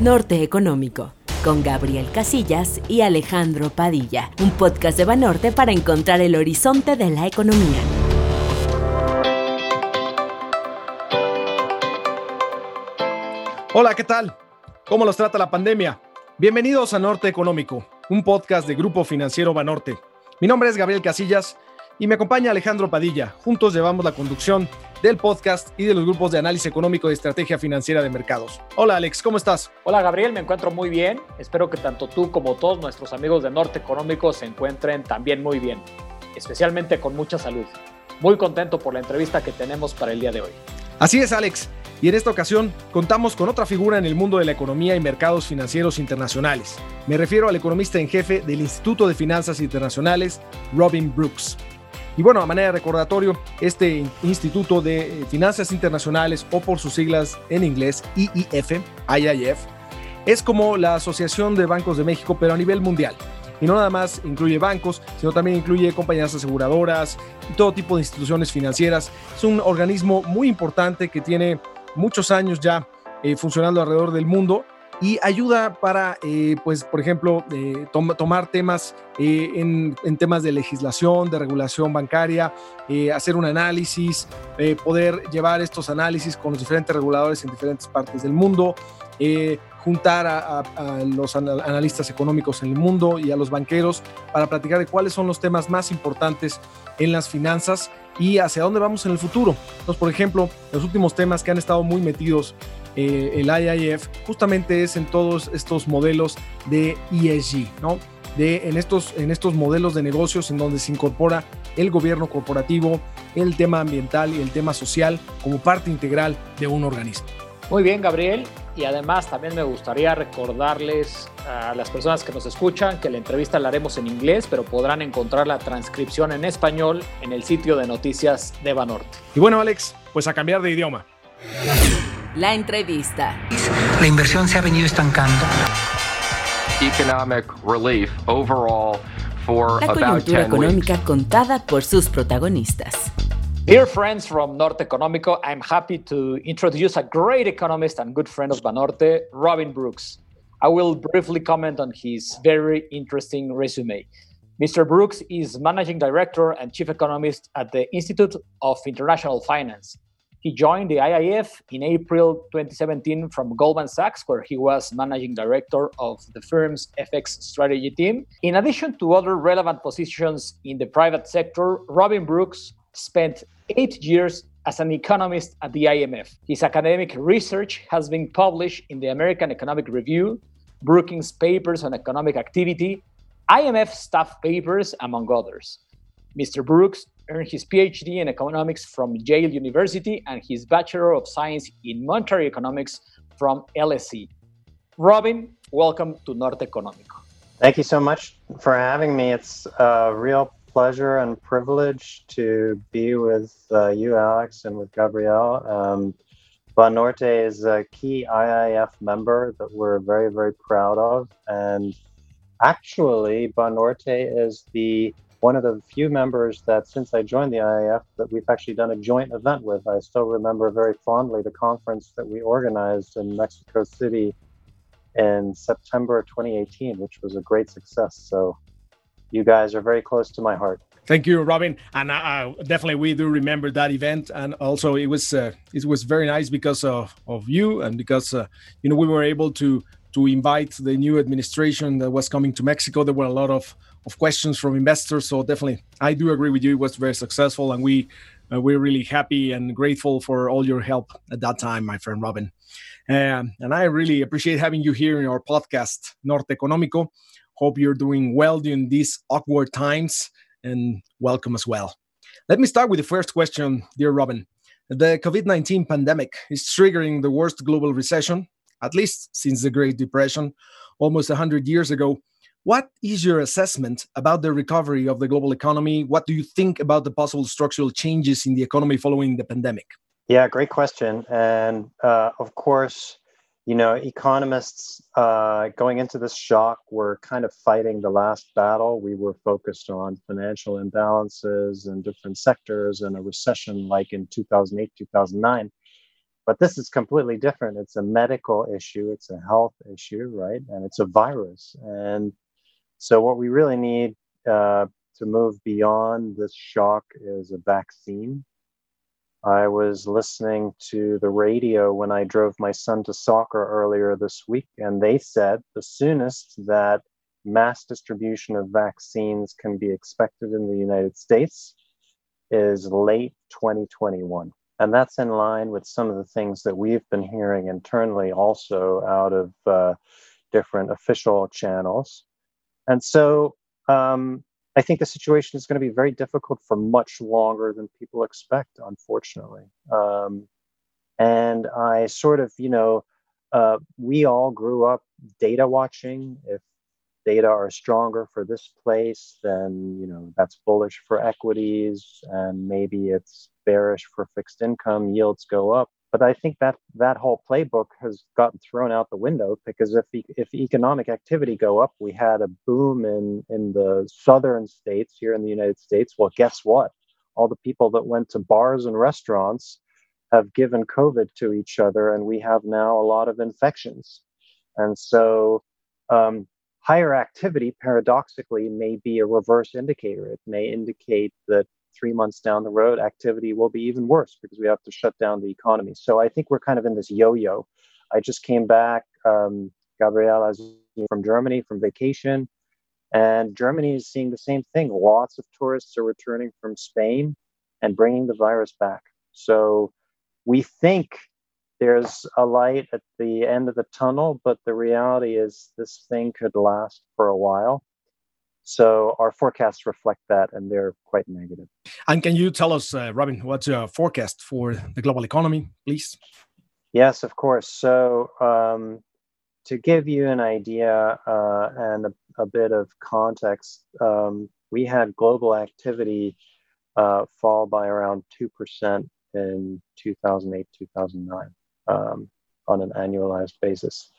Norte Económico, con Gabriel Casillas y Alejandro Padilla, un podcast de Banorte para encontrar el horizonte de la economía. Hola, ¿qué tal? ¿Cómo los trata la pandemia? Bienvenidos a Norte Económico, un podcast de Grupo Financiero Banorte. Mi nombre es Gabriel Casillas y me acompaña Alejandro Padilla. Juntos llevamos la conducción del podcast y de los grupos de análisis económico y estrategia financiera de mercados. Hola Alex, ¿cómo estás? Hola Gabriel, me encuentro muy bien. Espero que tanto tú como todos nuestros amigos de Norte Económico se encuentren también muy bien, especialmente con mucha salud. Muy contento por la entrevista que tenemos para el día de hoy. Así es Alex, y en esta ocasión contamos con otra figura en el mundo de la economía y mercados financieros internacionales. Me refiero al economista en jefe del Instituto de Finanzas Internacionales, Robin Brooks. Y bueno, a manera de recordatorio, este Instituto de Finanzas Internacionales, o por sus siglas en inglés, IIF, IIF, es como la Asociación de Bancos de México, pero a nivel mundial. Y no nada más incluye bancos, sino también incluye compañías aseguradoras y todo tipo de instituciones financieras. Es un organismo muy importante que tiene muchos años ya eh, funcionando alrededor del mundo y ayuda para, eh, pues, por ejemplo, eh, tomar temas eh, en, en, temas de legislación, de regulación bancaria, hacer un análisis, poder llevar estos análisis con los diferentes reguladores en diferentes partes del mundo, juntar a, a, los analistas económicos en el mundo y a los banqueros para platicar de cuáles son los temas más importantes en las finanzas y hacia dónde vamos en el futuro. Entonces, por ejemplo, los últimos temas que han estado muy metidos eh, el IIF justamente es en todos estos modelos de ESG, ¿no? De, en, estos, en estos modelos de negocios en donde se incorpora el gobierno corporativo, el tema ambiental y el tema social como parte integral de un organismo. Muy bien, Gabriel. Y además también me gustaría recordarles a las personas que nos escuchan que la entrevista la haremos en inglés, pero podrán encontrar la transcripción en español en el sitio de noticias de Banorte. Y bueno, Alex, pues a cambiar de idioma. La entrevista. La inversión se ha venido estancando. Economic relief overall for La coyuntura económica contada por sus protagonistas. Dear friends from Norte Económico, I'm happy to introduce a great economist and good friend of Banorte, Robin Brooks. I will briefly comment on his very interesting resume. Mr. Brooks is managing director and chief economist at the Institute of International Finance. He joined the IIF in April 2017 from Goldman Sachs, where he was managing director of the firm's FX strategy team. In addition to other relevant positions in the private sector, Robin Brooks spent eight years as an economist at the IMF. His academic research has been published in the American Economic Review, Brookings Papers on Economic Activity, IMF staff papers, among others. Mr. Brooks earned his PhD in economics from Yale University and his Bachelor of Science in Monetary Economics from LSE. Robin, welcome to Norte Económico. Thank you so much for having me. It's a real pleasure and privilege to be with uh, you, Alex, and with Gabriel. Um, Banorte is a key IIF member that we're very, very proud of. And actually, Banorte is the one of the few members that since I joined the IIF that we've actually done a joint event with. I still remember very fondly the conference that we organized in Mexico City in September 2018, which was a great success. So you guys are very close to my heart. Thank you, Robin. And uh, definitely, we do remember that event, and also it was uh, it was very nice because of, of you and because uh, you know we were able to to invite the new administration that was coming to Mexico. There were a lot of of questions from investors. So definitely, I do agree with you. It was very successful, and we uh, we're really happy and grateful for all your help at that time, my friend Robin. Um, and I really appreciate having you here in our podcast, Norte Económico. Hope you're doing well during these awkward times, and welcome as well. Let me start with the first question, dear Robin. The COVID 19 pandemic is triggering the worst global recession, at least since the Great Depression, almost 100 years ago. What is your assessment about the recovery of the global economy? What do you think about the possible structural changes in the economy following the pandemic? Yeah, great question. And uh, of course, you know, economists uh, going into this shock were kind of fighting the last battle. We were focused on financial imbalances in different sectors and a recession like in 2008, 2009. But this is completely different. It's a medical issue, it's a health issue, right? And it's a virus. And so, what we really need uh, to move beyond this shock is a vaccine. I was listening to the radio when I drove my son to soccer earlier this week, and they said the soonest that mass distribution of vaccines can be expected in the United States is late 2021. And that's in line with some of the things that we've been hearing internally, also out of uh, different official channels. And so um, I think the situation is going to be very difficult for much longer than people expect, unfortunately. Um, and I sort of, you know, uh, we all grew up data watching. If data are stronger for this place, then you know that's bullish for equities, and maybe it's bearish for fixed income. Yields go up, but I think that that whole playbook has gotten thrown out the window because if if economic activity go up, we had a boom in in the southern states here in the United States. Well, guess what? All the people that went to bars and restaurants have given COVID to each other, and we have now a lot of infections. And so um, higher activity paradoxically may be a reverse indicator. It may indicate that three months down the road, activity will be even worse because we have to shut down the economy. So I think we're kind of in this yo yo. I just came back, um, Gabriel, from Germany from vacation, and Germany is seeing the same thing. Lots of tourists are returning from Spain and bringing the virus back. So we think there's a light at the end of the tunnel, but the reality is this thing could last for a while. So our forecasts reflect that, and they're quite negative. And can you tell us, uh, Robin, what's your forecast for the global economy, please? Yes, of course. So um, to give you an idea uh, and a, a, bit of context, um, we had global activity uh, fall by around 2% in 2008, 2009 um, on an annualized basis.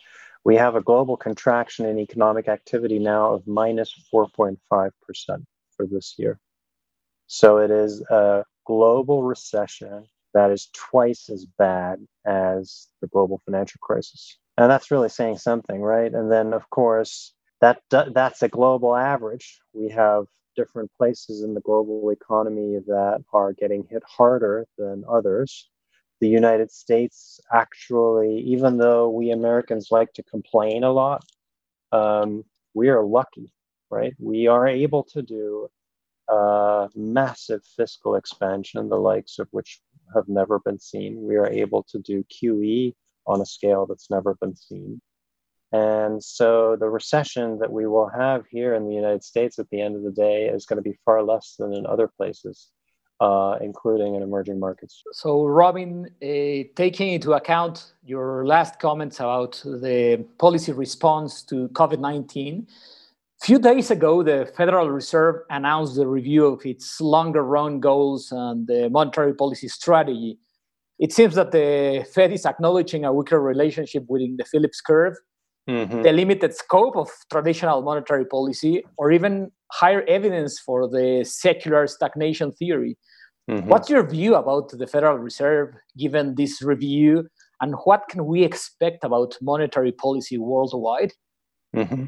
We have a global contraction in economic activity now of minus 4.5% for this year. So it is a global recession that is twice as bad as the global financial crisis. And that's really saying something, right? And then, of course, that that's a global average. We have different places in the global economy that are getting hit harder than others the United States actually, even though we Americans like to complain a lot, um, we are lucky, right? We are able to do a massive fiscal expansion, the likes of which have never been seen. We are able to do QE on a scale that's never been seen. And so the recession that we will have here in the United States at the end of the day is going to be far less than in other places uh, including in emerging markets. So, Robin, uh, taking into account your last comments about the policy response to COVID 19, a few days ago, the Federal Reserve announced the review of its longer run goals and the monetary policy strategy. It seems that the Fed is acknowledging a weaker relationship within the Phillips curve, mm-hmm. the limited scope of traditional monetary policy, or even higher evidence for the secular stagnation theory. Mm-hmm. What's your view about the Federal Reserve given this review, and what can we expect about monetary policy worldwide? Mm-hmm.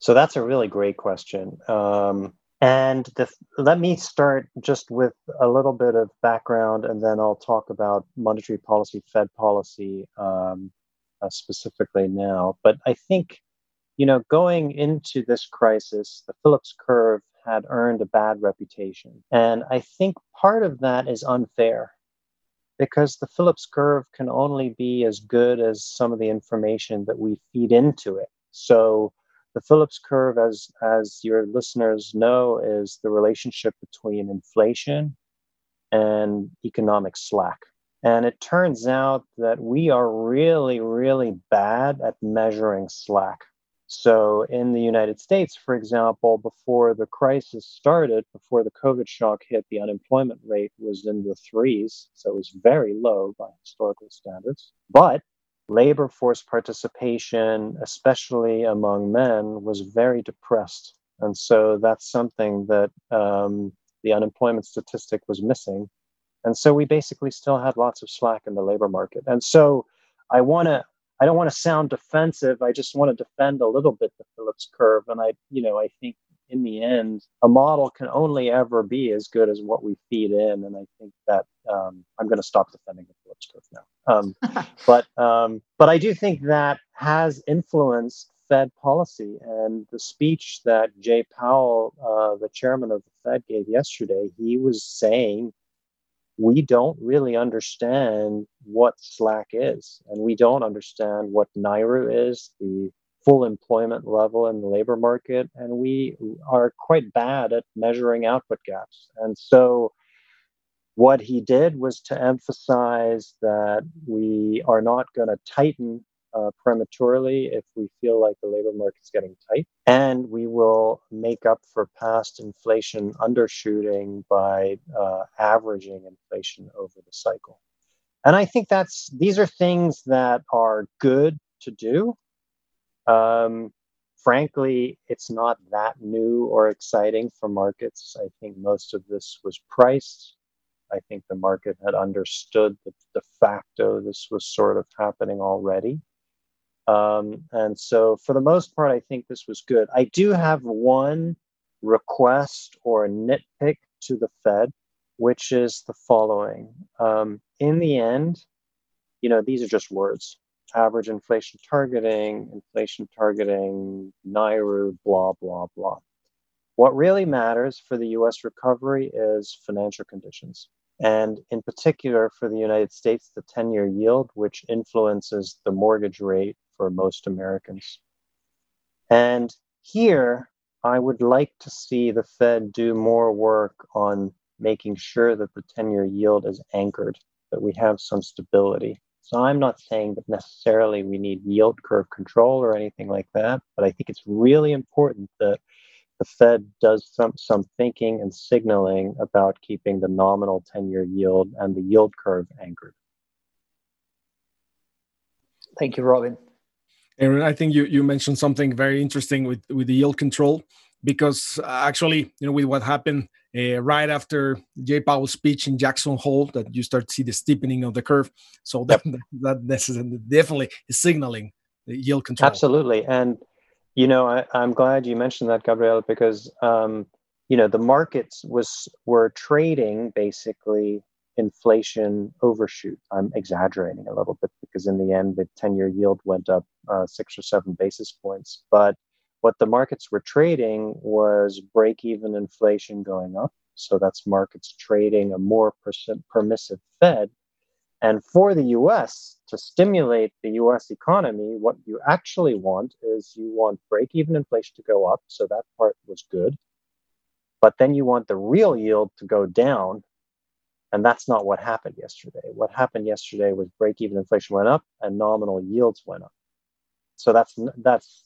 So that's a really great question. Um, and the, let me start just with a little bit of background, and then I'll talk about monetary policy, Fed policy um, uh, specifically now. But I think, you know, going into this crisis, the Phillips curve had earned a bad reputation. And I think part of that is unfair because the Phillips curve can only be as good as some of the information that we feed into it. So the Phillips curve, as, as your listeners know, is the relationship between inflation and economic slack. And it turns out that we are really, really bad at measuring slack. So, in the United States, for example, before the crisis started, before the COVID shock hit, the unemployment rate was in the threes. So, it was very low by historical standards. But labor force participation, especially among men, was very depressed. And so, that's something that um, the unemployment statistic was missing. And so we basically still had lots of slack in the labor market. And so I want to I don't want to sound defensive. I just want to defend a little bit the Phillips curve. And I, you know, I think in the end, a model can only ever be as good as what we feed in. And I think that um, I'm going to stop defending the Phillips curve now. Um, but um, but I do think that has influenced Fed policy. And the speech that Jay Powell, uh, the chairman of the Fed, gave yesterday, he was saying we don't really understand what Slack is, and we don't understand what NAIRU is, the full employment level in the labor market, and we are quite bad at measuring output gaps. And so, what he did was to emphasize that we are not going to tighten uh, prematurely if we feel like the labor market's getting tight. And we will make up for past inflation undershooting by uh, averaging inflation over the cycle. And I think that's these are things that are good to do. Um, frankly, it's not that new or exciting for markets. I think most of this was priced. I think the market had understood that de facto this was sort of happening already. Um, and so, for the most part, I think this was good. I do have one request or nitpick to the Fed, which is the following. Um, in the end, you know, these are just words average inflation targeting, inflation targeting, NAIRU, blah, blah, blah. What really matters for the US recovery is financial conditions. And in particular, for the United States, the 10 year yield, which influences the mortgage rate for most Americans. And here, I would like to see the Fed do more work on making sure that the 10 year yield is anchored, that we have some stability. So I'm not saying that necessarily we need yield curve control or anything like that, but I think it's really important that the Fed does some, some thinking and signaling about keeping the nominal 10 year yield and the yield curve anchored. Thank you, Robin. Aaron, I think you, you mentioned something very interesting with, with the yield control because uh, actually, you know, with what happened uh, right after Jay Powell's speech in Jackson Hole, that you start to see the steepening of the curve. So that yep. that, that definitely is signaling the yield control. Absolutely, and you know, I, am glad you mentioned that, Gabriel, because um, you know the markets was were trading basically inflation overshoot. I'm exaggerating a little bit because in the end, the 10 year yield went up uh, six or seven basis points. But what the markets were trading was break even inflation going up. So that's markets trading a more permissive Fed. And for the US, to stimulate the US economy, what you actually want is you want break even inflation to go up. So that part was good. But then you want the real yield to go down and that's not what happened yesterday. What happened yesterday was break even inflation went up and nominal yields went up. So that's that's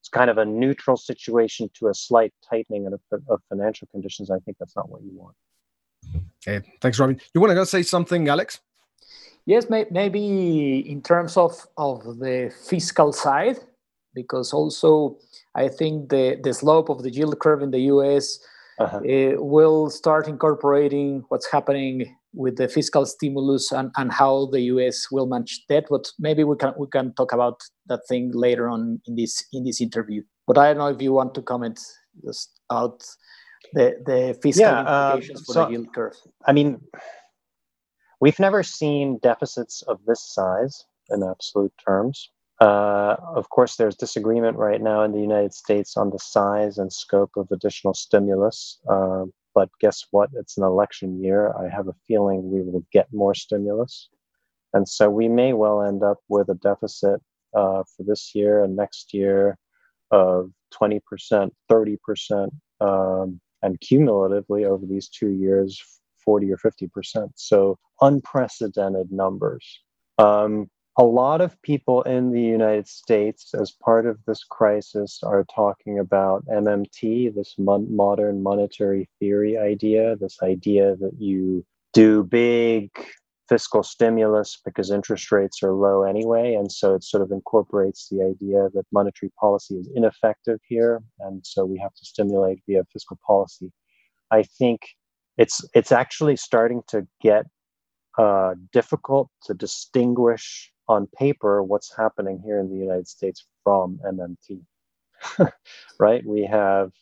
it's kind of a neutral situation to a slight tightening of, of financial conditions. I think that's not what you want. Okay, thanks, Robin. You want to say something, Alex? Yes, maybe in terms of, of the fiscal side, because also I think the, the slope of the yield curve in the US uh-huh. uh, will start incorporating what's happening with the fiscal stimulus and, and how the US will manage debt. But maybe we can we can talk about that thing later on in this in this interview. But I don't know if you want to comment just out the the fiscal yeah, uh, implications uh, for so, the yield curve. I mean, we've never seen deficits of this size in absolute terms. Uh, of course, there's disagreement right now in the United States on the size and scope of additional stimulus. Uh, but guess what? It's an election year. I have a feeling we will get more stimulus. And so we may well end up with a deficit uh, for this year and next year of 20%, 30%, um, and cumulatively over these two years, 40 or 50%. So unprecedented numbers. Um, a lot of people in the United States, as part of this crisis, are talking about MMT, this mon- modern monetary theory idea, this idea that you do big fiscal stimulus because interest rates are low anyway. And so it sort of incorporates the idea that monetary policy is ineffective here. And so we have to stimulate via fiscal policy. I think it's it's actually starting to get uh, difficult to distinguish on paper what's happening here in the United States from MMT. right? We have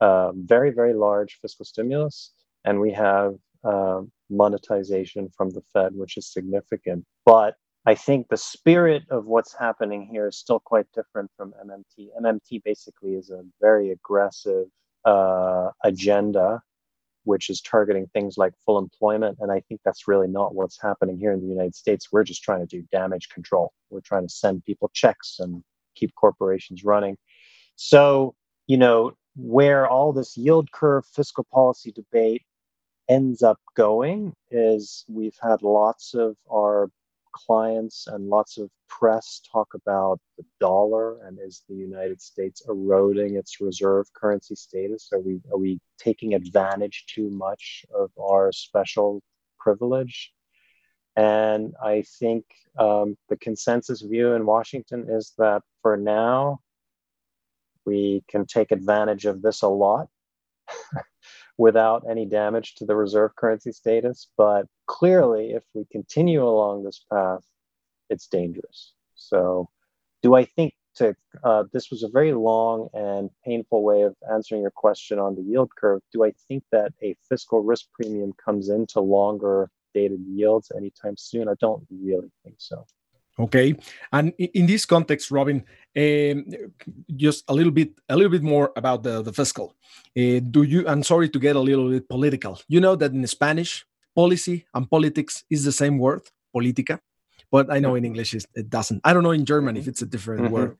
uh, very, very large fiscal stimulus, and we have uh, monetization from the Fed, which is significant. But I think the spirit of what's happening here is still quite different from MMT. MMT basically is a very aggressive uh, agenda which is targeting things like full employment. And I think that's really not what's happening here in the United States. We're just trying to do damage control. We're trying to send people checks and keep corporations running. So, you know, where all this yield curve fiscal policy debate ends up going is we've had lots of our clients and lots of press talk about the dollar and is the United States eroding its reserve currency status? Are we are we taking advantage too much of our special privilege? And I think um, the consensus view in Washington is that for now, we can take advantage of this a lot without any damage to the reserve currency status. But clearly, if we continue along this path, it's dangerous. So, do I think to uh, this was a very long and painful way of answering your question on the yield curve? Do I think that a fiscal risk premium comes into longer dated yields anytime soon? I don't really think so. Okay, and in this context, Robin, um, just a little bit, a little bit more about the the fiscal. Uh, do you? I'm sorry to get a little bit political. You know that in Spanish, policy and politics is the same word, politica, but I know in English it doesn't. I don't know in German if it's a different mm -hmm. word,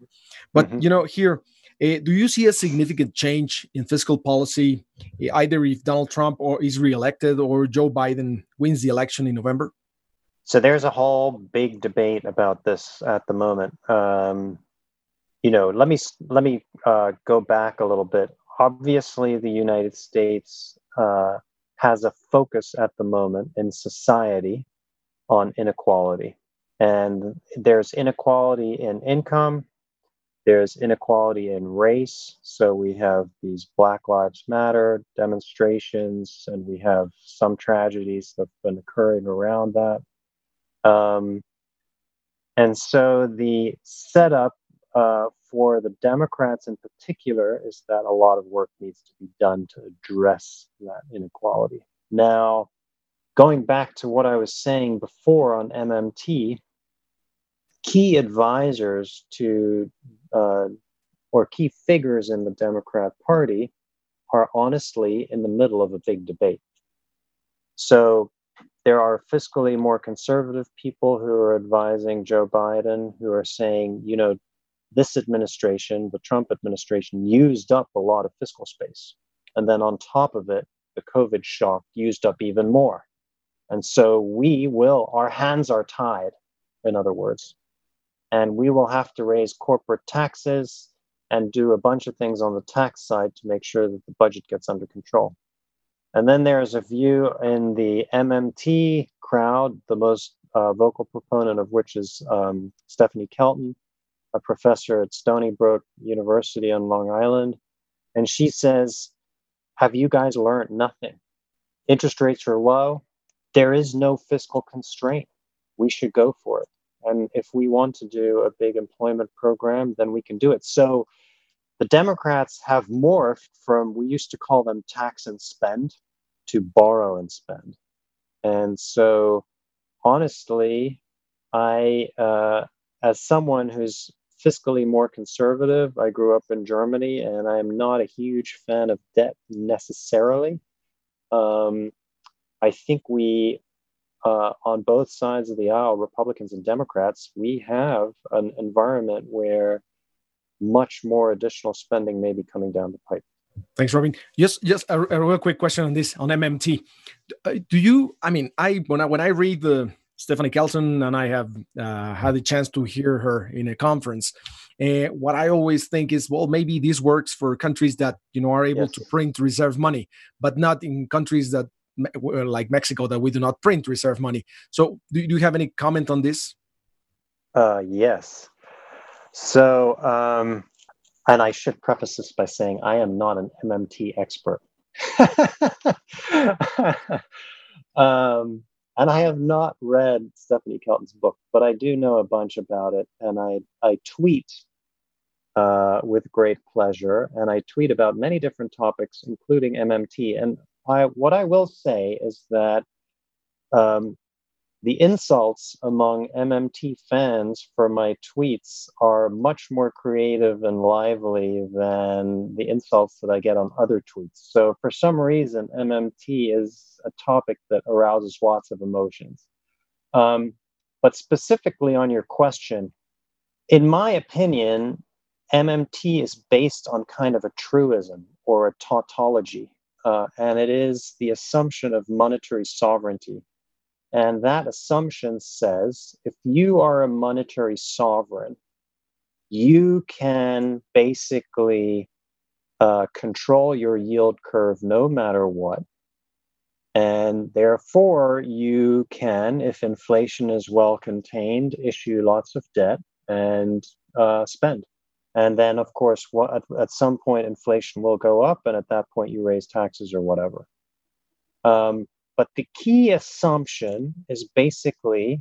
but mm -hmm. you know here. Uh, do you see a significant change in fiscal policy, either if Donald Trump or is reelected or Joe Biden wins the election in November? So there's a whole big debate about this at the moment. Um, you know, let me let me uh, go back a little bit. Obviously, the United States uh, has a focus at the moment in society on inequality, and there's inequality in income. There's inequality in race. So we have these Black Lives Matter demonstrations, and we have some tragedies that have been occurring around that. Um, and so the setup uh, for the Democrats in particular is that a lot of work needs to be done to address that inequality. Now, going back to what I was saying before on MMT, key advisors to uh, or key figures in the Democrat Party are honestly in the middle of a big debate. So there are fiscally more conservative people who are advising Joe Biden, who are saying, you know, this administration, the Trump administration, used up a lot of fiscal space. And then on top of it, the COVID shock used up even more. And so we will, our hands are tied, in other words, and we will have to raise corporate taxes and do a bunch of things on the tax side to make sure that the budget gets under control. And then there's a view in the MMT crowd, the most uh, vocal proponent of which is um, Stephanie Kelton, a professor at Stony Brook University on Long Island. And she says, Have you guys learned nothing? Interest rates are low. There is no fiscal constraint. We should go for it. And if we want to do a big employment program, then we can do it. So the Democrats have morphed from, we used to call them tax and spend to borrow and spend. And so, honestly, I, uh, as someone who's fiscally more conservative, I grew up in Germany and I'm not a huge fan of debt necessarily. Um, I think we, uh, on both sides of the aisle, Republicans and Democrats, we have an environment where much more additional spending may be coming down the pipe. Thanks, Robin. Just, just a, a, real quick question on this on MMT. Uh, do you? I mean, I when I when I read the Stephanie Kelton and I have uh, had the chance to hear her in a conference. Uh, what I always think is, well, maybe this works for countries that you know are able yes. to print reserve money, but not in countries that like Mexico that we do not print reserve money. So, do, do you have any comment on this? Uh, yes. So, um, and I should preface this by saying I am not an MMT expert. um, and I have not read Stephanie Kelton's book, but I do know a bunch about it, and I I tweet uh, with great pleasure, and I tweet about many different topics, including MMT. And I, what I will say is that um, the insults among MMT fans for my tweets are much more creative and lively than the insults that I get on other tweets. So, for some reason, MMT is a topic that arouses lots of emotions. Um, but specifically on your question, in my opinion, MMT is based on kind of a truism or a tautology, uh, and it is the assumption of monetary sovereignty. And that assumption says if you are a monetary sovereign, you can basically uh, control your yield curve no matter what. And therefore, you can, if inflation is well contained, issue lots of debt and uh, spend. And then, of course, what, at, at, some point, inflation will go up, and at that point, you raise taxes or whatever. Um, but the key assumption is basically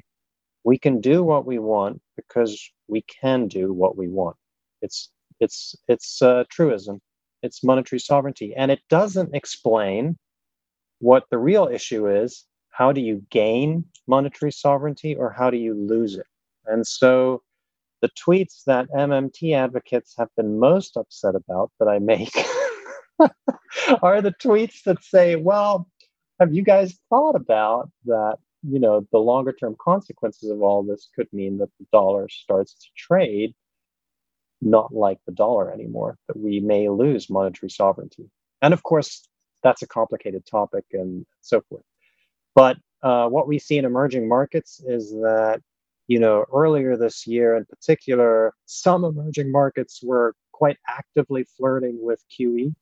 we can do what we want because we can do what we want. It's it's it's uh, truism. It's monetary sovereignty, and it doesn't explain what the real issue is. How do you gain monetary sovereignty, or how do you lose it? And so, the tweets that MMT advocates have been most upset about that I make are the tweets that say, "Well, have you guys thought about that? You know, the longer term consequences of all this could mean that the dollar starts to trade not like the dollar anymore, that we may lose monetary sovereignty. And of course, that's a complicated topic and so forth. But uh, what we see in emerging markets is that, you know, earlier this year in particular, some emerging markets were quite actively flirting with QE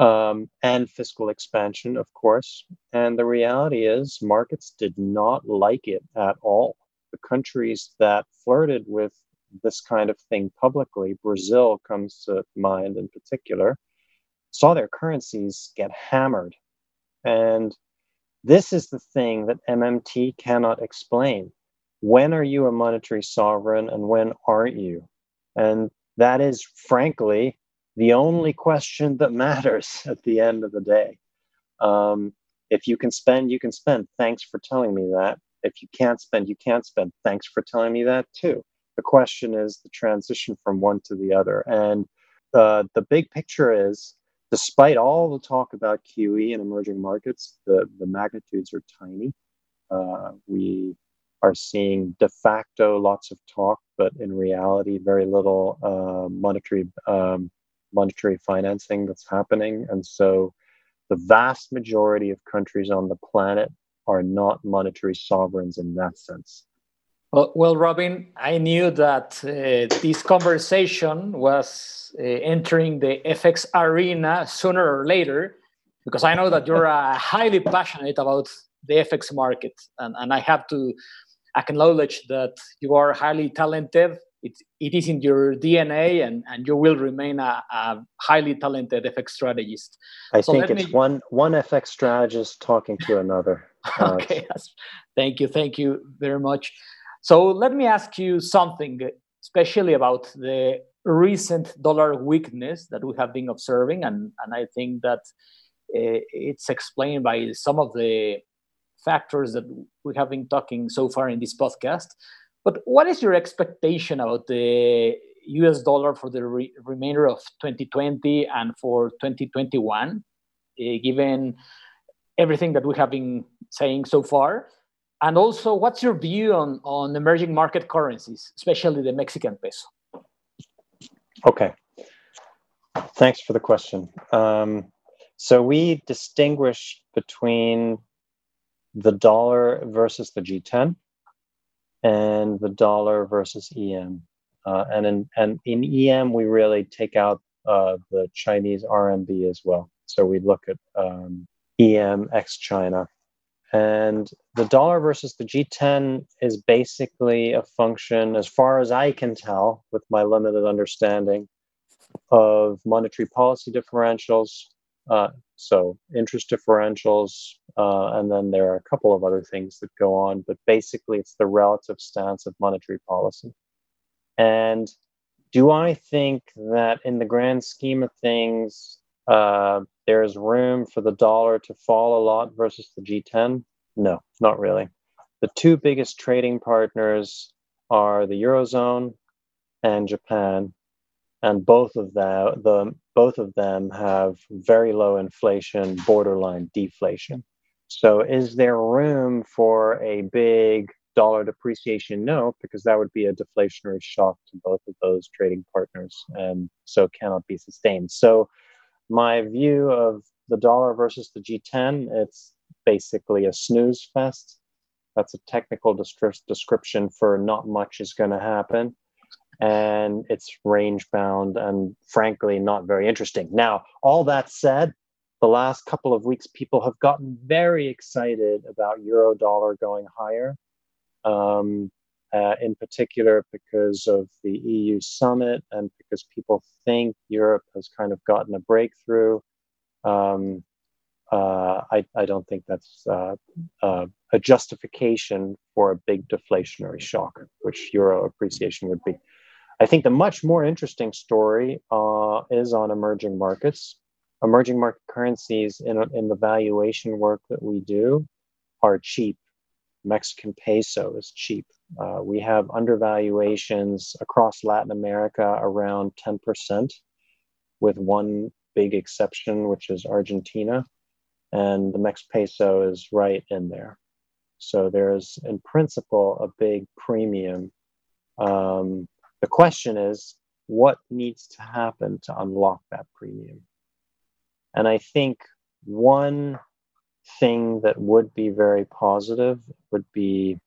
um, and fiscal expansion, of course. And the reality is, markets did not like it at all. The countries that flirted with this kind of thing publicly, Brazil comes to mind in particular, saw their currencies get hammered. And this is the thing that MMT cannot explain. When are you a monetary sovereign and when aren't you? And that is, frankly, the only question that matters at the end of the day. Um, if you can spend, you can spend. Thanks for telling me that. If you can't spend, you can't spend. Thanks for telling me that too. The question is the transition from one to the other. And uh, the big picture is despite all the talk about QE in emerging markets, the, the magnitudes are tiny. Uh, we are seeing de facto lots of talk, but in reality, very little uh, monetary um, monetary financing that's happening. And so the vast majority of countries on the planet are not monetary sovereigns in that sense. Well, well Robin, I knew that uh, this conversation was uh, entering the FX arena sooner or later because I know that you're uh, highly passionate about the FX market. And, and I have to acknowledge that you are highly talented it, it is in your DNA and, and you will remain a, a highly talented FX strategist. I so think it's me... one one FX strategist talking to another. okay, thank you, thank you very much. So let me ask you something, especially about the recent dollar weakness that we have been observing, and, and I think that uh, it's explained by some of the factors that we have been talking so far in this podcast. But what is your expectation about the US dollar for the re remainder of 2020 and for 2021, uh, given everything that we have been saying so far? And also, what's your view on, on emerging market currencies, especially the Mexican peso? Okay. Thanks for the question. Um, so, we distinguish between the dollar versus the G10 and the dollar versus EM. Uh, and in and in EM, we really take out uh, the Chinese RMB as well. So we look at um, EM ex China. And the dollar versus the G10 is basically a function, as far as I can tell, with my limited understanding of monetary policy differentials, Uh, so interest differentials, uh, and then there are a couple of other things that go on, but basically it's the relative stance of monetary policy. And do I think that in the grand scheme of things, uh, there's room for the dollar to fall a lot versus the G10? No, not really. The two biggest trading partners are the Eurozone and Japan, and both of the, the both of them have very low inflation, borderline deflation. So, is there room for a big dollar depreciation? No, because that would be a deflationary shock to both of those trading partners, and so cannot be sustained. So, my view of the dollar versus the G10, it's basically a snooze fest. That's a technical description for not much is going to happen and it's range bound and frankly not very interesting. Now, all that said, the last couple of weeks, people have gotten very excited about euro dollar going higher, um, uh, in particular because of the EU summit and because people think Europe has kind of gotten a breakthrough. Um, uh, I, I, don't think that's uh, uh, a justification for a big deflationary shock, which euro appreciation would be. I think the much more interesting story uh, is on emerging markets. Emerging market currencies in, in the valuation work that we do are cheap. Mexican peso is cheap. Uh, we have undervaluations across Latin America around 10%, with one big exception, which is Argentina. And the Mex peso is right in there. So there's, in principle, a big premium um, the question is, what needs to happen to unlock that premium? And I think one thing that would be very positive would be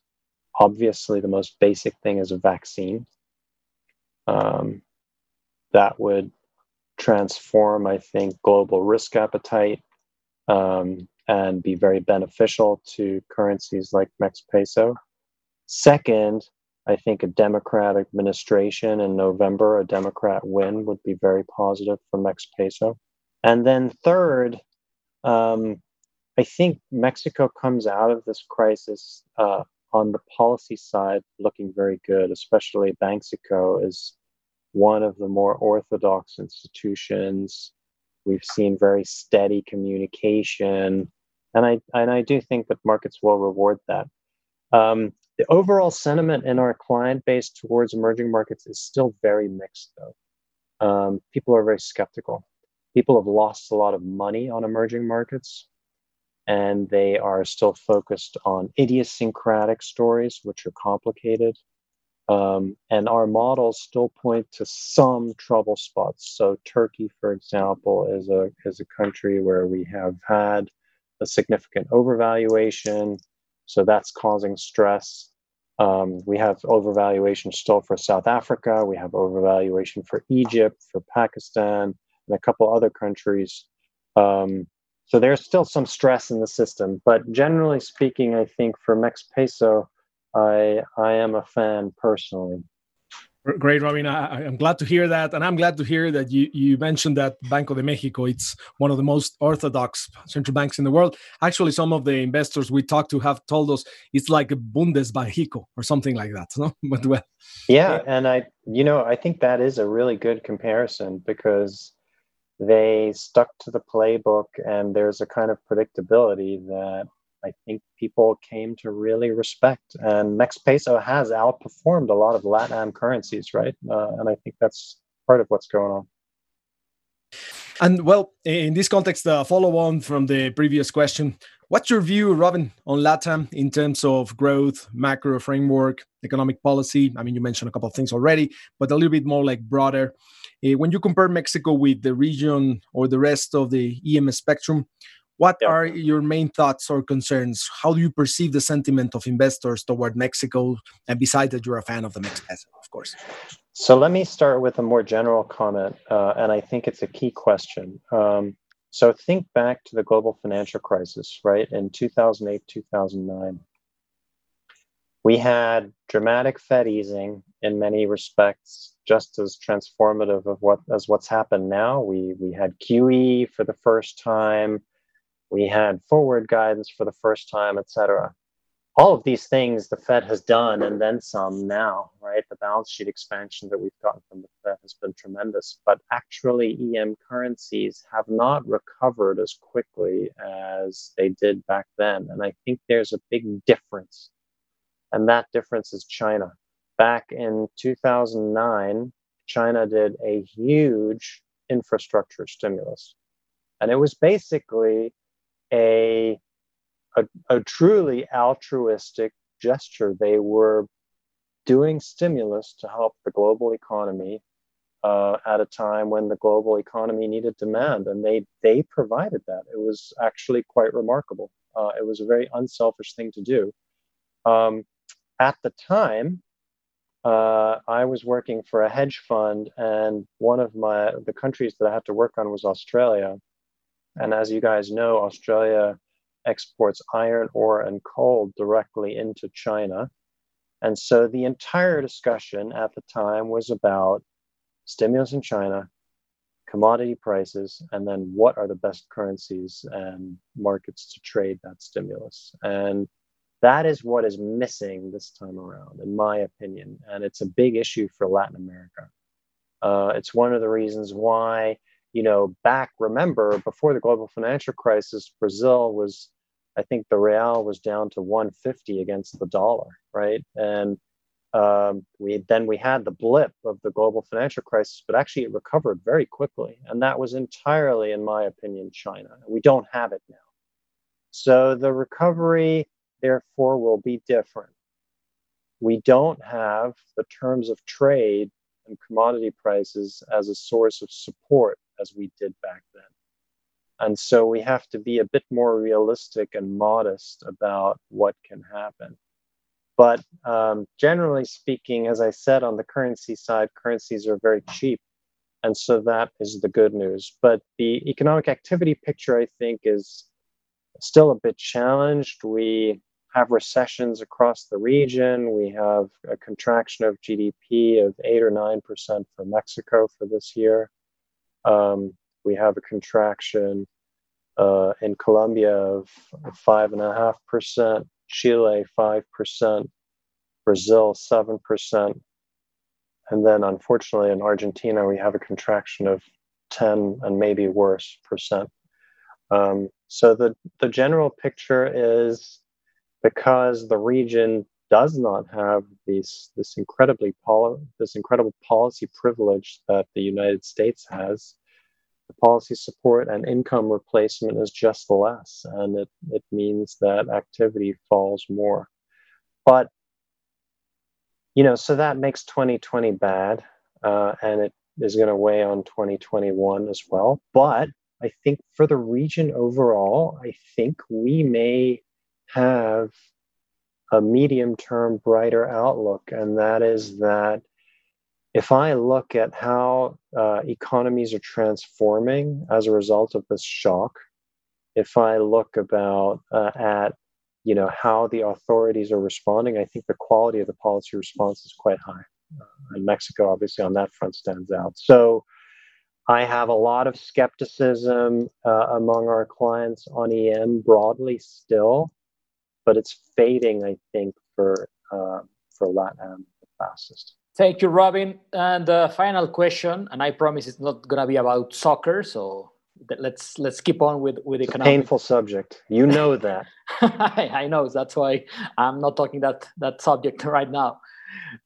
obviously the most basic thing is a vaccine. Um, that would transform, I think, global risk appetite um, and be very beneficial to currencies like Mex peso. Second, I think a Democrat administration in November, a Democrat win would be very positive for Mex peso. And then third, um, I think Mexico comes out of this crisis uh, on the policy side looking very good, especially Banxico is one of the more orthodox institutions. We've seen very steady communication, and I and I do think that markets will reward that. Um, the overall sentiment in our client base towards emerging markets is still very mixed, though. Um, people are very skeptical. People have lost a lot of money on emerging markets, and they are still focused on idiosyncratic stories, which are complicated. Um, and our models still point to some trouble spots. So Turkey, for example, is a is a country where we have had a significant overvaluation so that's causing stress. Um, we have overvaluation still for South Africa. We have overvaluation for Egypt, for Pakistan, and a couple other countries. Um, so there's still some stress in the system. But generally speaking, I think for Mex Peso, I I am a fan personally. Great, Robin. I, am glad to hear that, and I'm glad to hear that you you mentioned that Banco de Mexico. It's one of the most orthodox central banks in the world. Actually, some of the investors we talked to have told us it's like a Bundesbanco or something like that. No, but well, yeah, and I, you know, I think that is a really good comparison because they stuck to the playbook, and there's a kind of predictability that I think people came to really respect. And Mex peso has outperformed a lot of LatAm currencies, right? Uh, and I think that's part of what's going on. And well, in this context, uh, follow on from the previous question, what's your view, Robin, on LATAM in terms of growth, macro framework, economic policy? I mean, you mentioned a couple of things already, but a little bit more like broader. Uh, when you compare Mexico with the region or the rest of the EM spectrum, what yep. are your main thoughts or concerns? How do you perceive the sentiment of investors toward Mexico? And besides that, you're a fan of the Mexican, of course. So let me start with a more general comment, uh, and I think it's a key question. Um, so think back to the global financial crisis, right, in 2008, 2009. we had dramatic Fed easing in many respects, just as transformative of what as what's happened now. We we had QE for the first time, we had forward guidance for the first time, et cetera all of these things the Fed has done and then some now, right? The balance sheet expansion that we've gotten from the Fed has been tremendous, but actually EM currencies have not recovered as quickly as they did back then. And I think there's a big difference. And that difference is China. Back in 2009, China did a huge infrastructure stimulus. And it was basically a a, a truly altruistic gesture. They were doing stimulus to help the global economy uh, at a time when the global economy needed demand, and they they provided that. It was actually quite remarkable. Uh, it was a very unselfish thing to do. Um, at the time, uh, I was working for a hedge fund, and one of my the countries that I had to work on was Australia. And as you guys know, Australia exports iron ore and coal directly into China. And so the entire discussion at the time was about stimulus in China, commodity prices, and then what are the best currencies and markets to trade that stimulus. And that is what is missing this time around, in my opinion. And it's a big issue for Latin America. Uh, it's one of the reasons why you know, back, remember, before the global financial crisis, Brazil was, I think the real was down to 150 against the dollar, right? And um, we then we had the blip of the global financial crisis, but actually it recovered very quickly, and that was entirely, in my opinion, China. We don't have it now, so the recovery, therefore, will be different. We don't have the terms of trade and commodity prices as a source of support as we did back then. And so we have to be a bit more realistic and modest about what can happen. But um, generally speaking, as I said, on the currency side, currencies are very cheap. And so that is the good news. But the economic activity picture, I think, is still a bit challenged. We have recessions across the region. We have a contraction of GDP of 8 or 9% for Mexico for this year. Um, we have a contraction uh, in Colombia of five and a half percent, Chile five percent, Brazil seven percent, and then unfortunately in Argentina we have a contraction of ten and maybe worse percent. Um, so the the general picture is because the region does not have these this incredibly poli- this incredible policy privilege that the United States has. The policy support and income replacement is just less, and it, it means that activity falls more. But you know, so that makes 2020 bad, uh, and it is going to weigh on 2021 as well. But I think for the region overall, I think we may have a medium term brighter outlook, and that is that if I look at how uh, economies are transforming as a result of this shock, if I look about uh, at you know how the authorities are responding, I think the quality of the policy response is quite high. Uh, and Mexico, obviously, on that front stands out. So I have a lot of skepticism uh, among our clients on EM broadly still but it's fading, I think, for uh, for LATAM the fastest. Thank you, Robin. And the final question, and I promise it's not going to be about soccer, so let's let's keep on with with economic. Painful subject. You know that. I, I, know. That's why I'm not talking that that subject right now.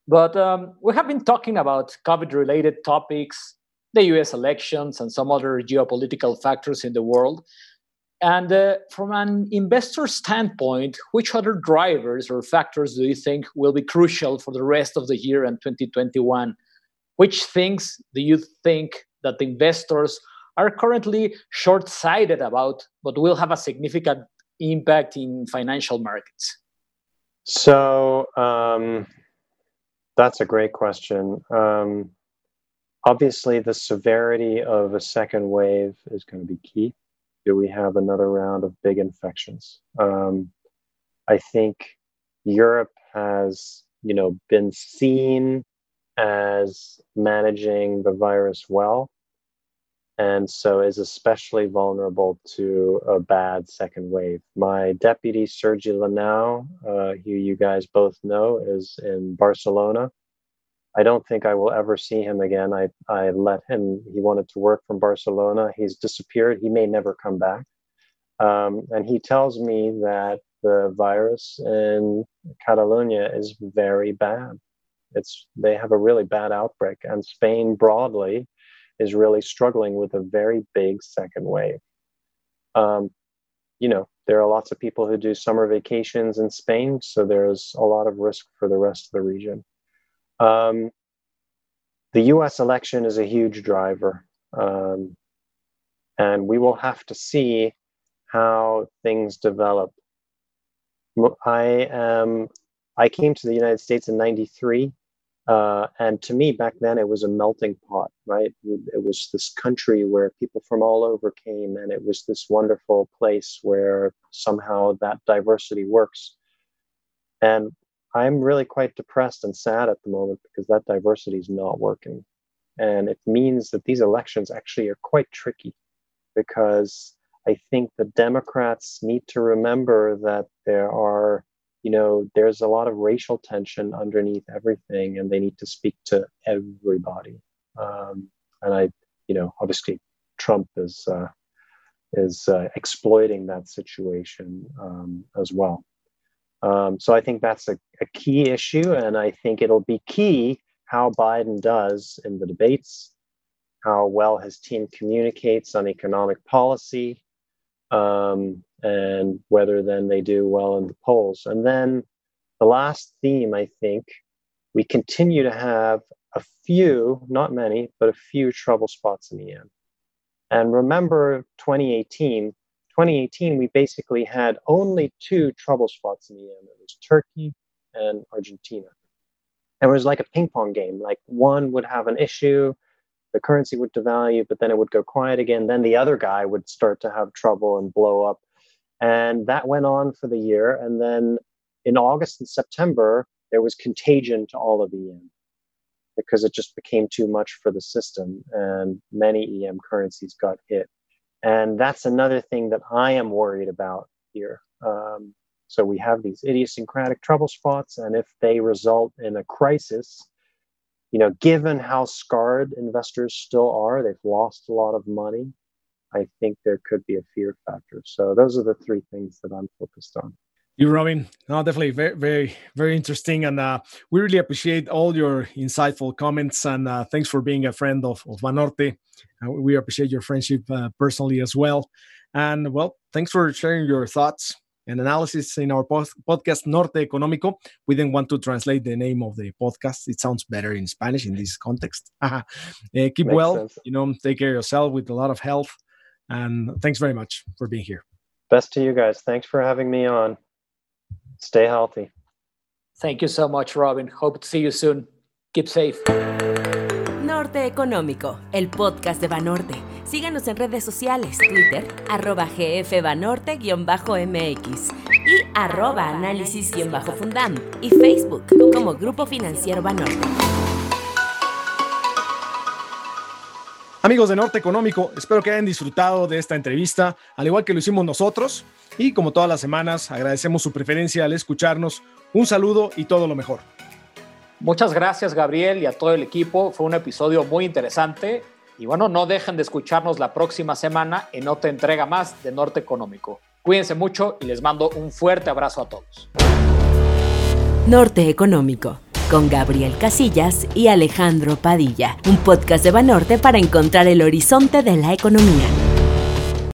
But um, we have been talking about COVID-related topics, the U.S. elections, and some other geopolitical factors in the world. And uh, from an investor standpoint, which other drivers or factors do you think will be crucial for the rest of the year and 2021? Which things do you think that investors are currently short sighted about, but will have a significant impact in financial markets? So, um, that's a great question. Um, obviously, the severity of a second wave is going to be key do we have another round of big infections? Um, I think Europe has, you know, been seen as managing the virus well and so is especially vulnerable to a bad second wave. My deputy, Sergi Lanau, uh, who you guys both know, is in Barcelona. I don't think I will ever see him again. I, I let him, he wanted to work from Barcelona. He's disappeared. He may never come back. Um, and he tells me that the virus in Catalonia is very bad. It's they have a really bad outbreak, and Spain broadly is really struggling with a very big second wave. Um, you know, there are lots of people who do summer vacations in Spain, so there's a lot of risk for the rest of the region. Um, the US election is a huge driver. Um, and we will have to see how things develop. I am. I came to the United States in '93 uh, and to me, back then, it was a melting pot, right? It was this country where people from all over came, and it was this wonderful place where somehow that diversity works. And I'm really quite depressed and sad at the moment because that diversity is not working. And it means that these elections actually are quite tricky because I think the Democrats need to remember that there are you know, there's a lot of racial tension underneath everything, and they need to speak to everybody. Um, and I, you know, obviously Trump is uh, is uh, exploiting that situation um, as well. Um, so I think that's a, a key issue, and I think it'll be key how Biden does in the debates, how well his team communicates on economic policy, um, and whether then they do well in the polls. And then the last theme, I think, we continue to have a few, not many, but a few trouble spots in the EM. And remember 2018, 2018, we basically had only two trouble spots in the EM. It was Turkey and Argentina. And it was like a ping pong game. Like one would have an issue, the currency would devalue, but then it would go quiet again. Then the other guy would start to have trouble and blow up. And that went on for the year. And then in August and September, there was contagion to all of EM because it just became too much for the system and many EM currencies got hit. And that's another thing that I am worried about here. Um, so we have these idiosyncratic trouble spots, and if they result in a crisis, you know, given how scarred investors still are, they've lost a lot of money. I think there could be a fear factor. So those are the three things that I'm focused on. You, Robin, no, definitely very, very, very interesting, and uh, we really appreciate all your insightful comments. And uh, thanks for being a friend of, of Banorte. Uh, we appreciate your friendship uh, personally as well. And well, thanks for sharing your thoughts and analysis in our podcast Norte Económico. We didn't want to translate the name of the podcast. It sounds better in Spanish in this context. uh, keep Makes well, sense. you know, take care of yourself with a lot of health. And thanks very much for being here. Best to you guys. Thanks for having me on. Stay healthy. Thank you so much, Robin. Hope to see you soon. Keep safe. Norte Económico, el podcast de Banorte. Síganos en redes sociales, Twitter, arroba gfbanorte-mx y arroba análisis-fundam y Facebook como Grupo Financiero Banorte. Amigos de Norte Económico, espero que hayan disfrutado de esta entrevista, al igual que lo hicimos nosotros. Y como todas las semanas, agradecemos su preferencia al escucharnos. Un saludo y todo lo mejor. Muchas gracias, Gabriel, y a todo el equipo. Fue un episodio muy interesante. Y bueno, no dejen de escucharnos la próxima semana en otra entrega más de Norte Económico. Cuídense mucho y les mando un fuerte abrazo a todos. Norte Económico con Gabriel Casillas y Alejandro Padilla, un podcast de Banorte para encontrar el horizonte de la economía.